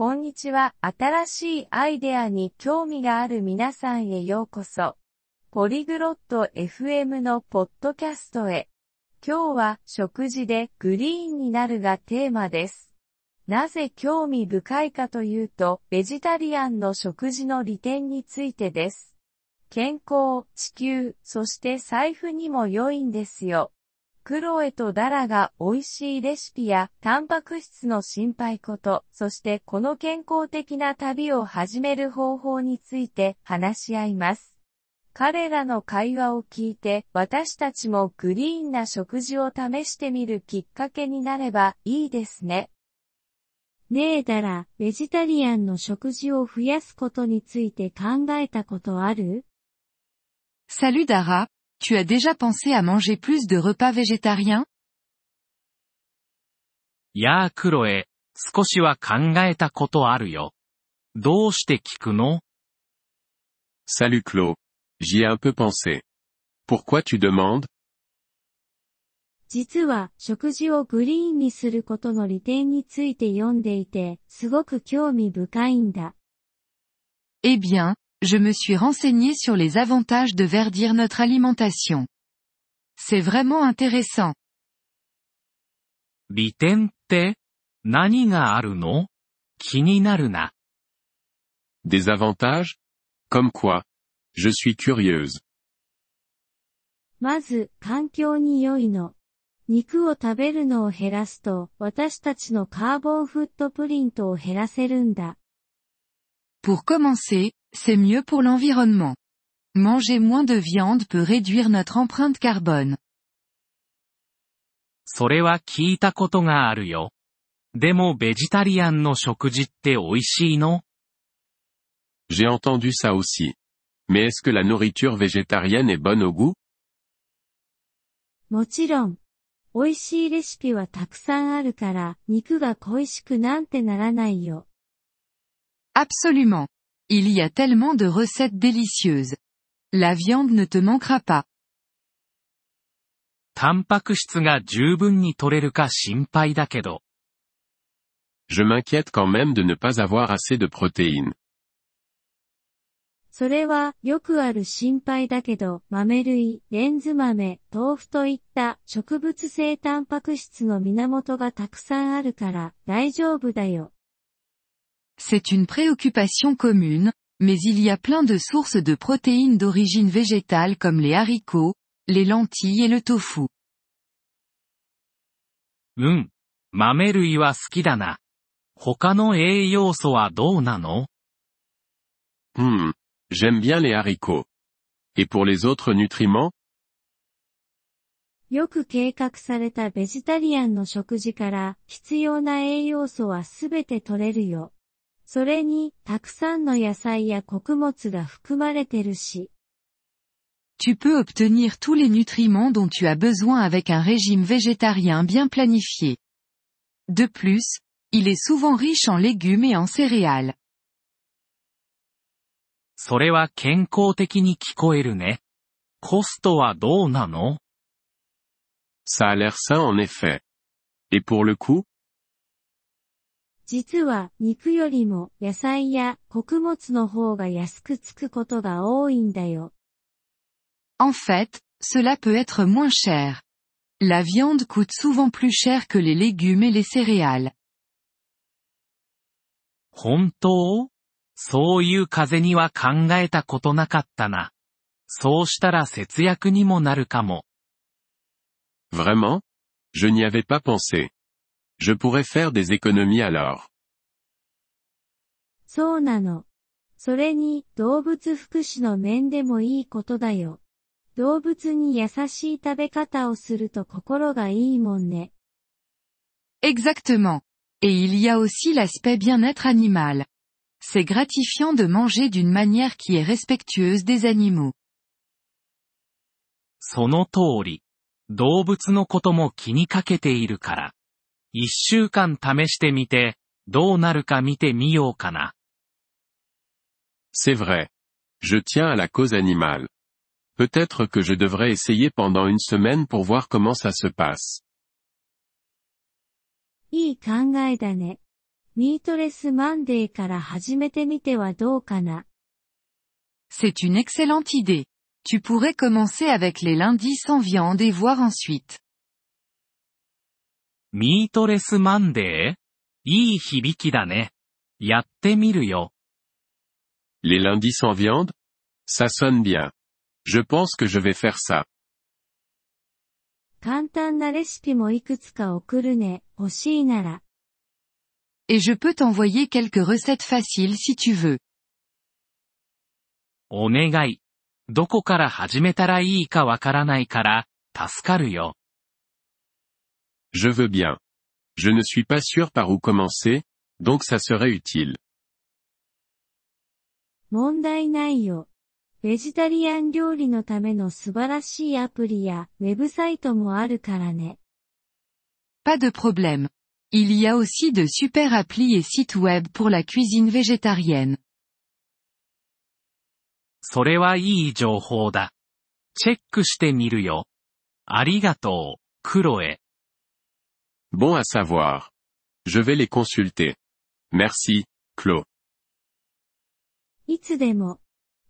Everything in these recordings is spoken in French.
こんにちは。新しいアイデアに興味がある皆さんへようこそ。ポリグロット FM のポッドキャストへ。今日は食事でグリーンになるがテーマです。なぜ興味深いかというと、ベジタリアンの食事の利点についてです。健康、地球、そして財布にも良いんですよ。クロエとダラが美味しいレシピやタンパク質の心配こと、そしてこの健康的な旅を始める方法について話し合います。彼らの会話を聞いて私たちもグリーンな食事を試してみるきっかけになればいいですね。ねえダラ、ベジタリアンの食事を増やすことについて考えたことある？Salut Dara, Tu as déjà pensé à manger plus de repas végétariens? やあクロエ、少しは考えたことあるよ。どうして聞くの Salut Claude. J'y ai un peu pensé. Pourquoi tu demandes? 実は食事をグリーンにすることの利点について読んでいて、すごく興味深いんだ。Eh bien, je me suis renseigné sur les avantages de verdir notre alimentation. C'est vraiment intéressant. Des avantages Comme quoi Je suis curieuse. まず、環境に良いの。肉を食べるのを減らすと、私たちのカーボンフットプリントを減らせるんだ。Pour commencer, c'est mieux pour l'environnement. Manger moins de viande peut réduire notre empreinte carbone. それは聞いたことがあるよ。でもベジタリアンの食事って美味しいの J'ai entendu ça aussi. Mais est-ce que la nourriture végétarienne est bonne au goût もちろん。美味しいレシピはたくさんあるから、肉が恋しくなんてならないよ。Absolument. Il y a tellement de recettes délicieuses. La viande ne te manquera pas. Je m'inquiète quand même de ne pas avoir assez de protéines. それはよくある心配だけど、豆類、レンズ豆、豆腐といった植物性タンパク質の源がたくさんあるから大丈夫だよ。C'est une préoccupation commune, mais il y a plein de sources de protéines d'origine végétale comme les haricots, les lentilles et le tofu. Hmm, j'aime bien les haricots. Et pour les autres nutriments? よく計画されたベジタリアンの食事から必要な栄養素はすべて取れるよ。 それに、たくさんの野菜や穀物が含まれてるし。Tu peux obtenir tous les nutriments dont tu as besoin avec un régime végétarien bien planifié. De plus, il est souvent riche en légumes et en céréales. それは健康的に聞こえるね。コストはどうなの Ça a l'air sain en effet. Et pour le coût 実は肉よりも野菜や穀物の方が安くつくことが多いんだよ。En fait, cela peut être moins cher. La viande coûte souvent plus cher que les légumes et les céréales. 本当そういう風には考えたことなかったな。そうしたら節約にもなるかも。Vraiment? Je n'y avais pas pensé. Je pourrais faire des économies alors. そうなの。それに動物福祉の面でもいいことだよ。動物に優しい食べ方をすると心がいいもんね。Exactement. Et il y a aussi l'aspect bien-être animal. C'est gratifiant de manger d'une manière qui est respectueuse des animaux. その通り。動物のことも気にかけているから。 一週間試してみて、どうなるか見てみようかな。C'est vrai. Je tiens à la cause animale. Peut-être que je devrais essayer pendant une semaine pour voir comment ça se passe. いい考えだね。 ミートレスマンデーから始めてみてはどうかな。 C'est une excellente idée. Tu pourrais commencer avec les lundis sans viande et voir ensuite. ミートレスマンデーいい響きだね。やってみるよ。Les lundis sans viande Ça sonne bien. Je pense que je vais faire ça. 簡単なレシピもいくつか送るね、欲しいなら。Et je peux t'envoyer quelques recettes faciles si tu veux. お願い。どこから始めたらいいかわからないから、助かるよ。Je veux bien. Je ne suis pas sûr par où commencer, donc ça serait utile. 問題ないよ。ベジタリアン料理のための素晴らしいアプリやウェブサイトもあるからね。 Pas de problème. Il y a aussi de super applis et sites web pour la cuisine végétarienne. それはいい情報だ。チェックしてみるよ。ありがとう、クロエ。 Bon à savoir. Je vais les consulter. Merci, Claude. いつでも。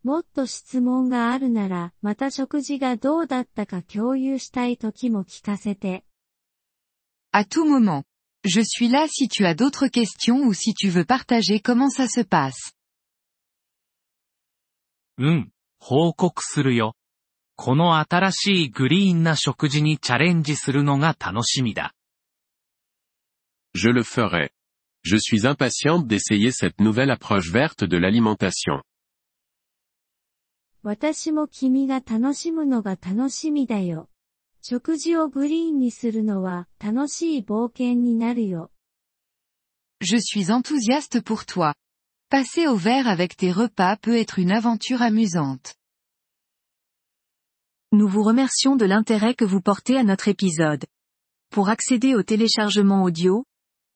もっと質問があるなら、また食事がどうだったか共有したい時も聞かせて。 À tout moment. Je suis là si tu as d'autres questions ou si tu veux partager comment ça se passe. うん、報告するよ。この新しいグリーンな食事にチャレンジするのが楽しみだ。 je le ferai. Je suis impatiente d'essayer cette nouvelle approche verte de l'alimentation. Je suis enthousiaste pour toi. Passer au vert avec tes repas peut être une aventure amusante. Nous vous remercions de l'intérêt que vous portez à notre épisode. Pour accéder au téléchargement audio,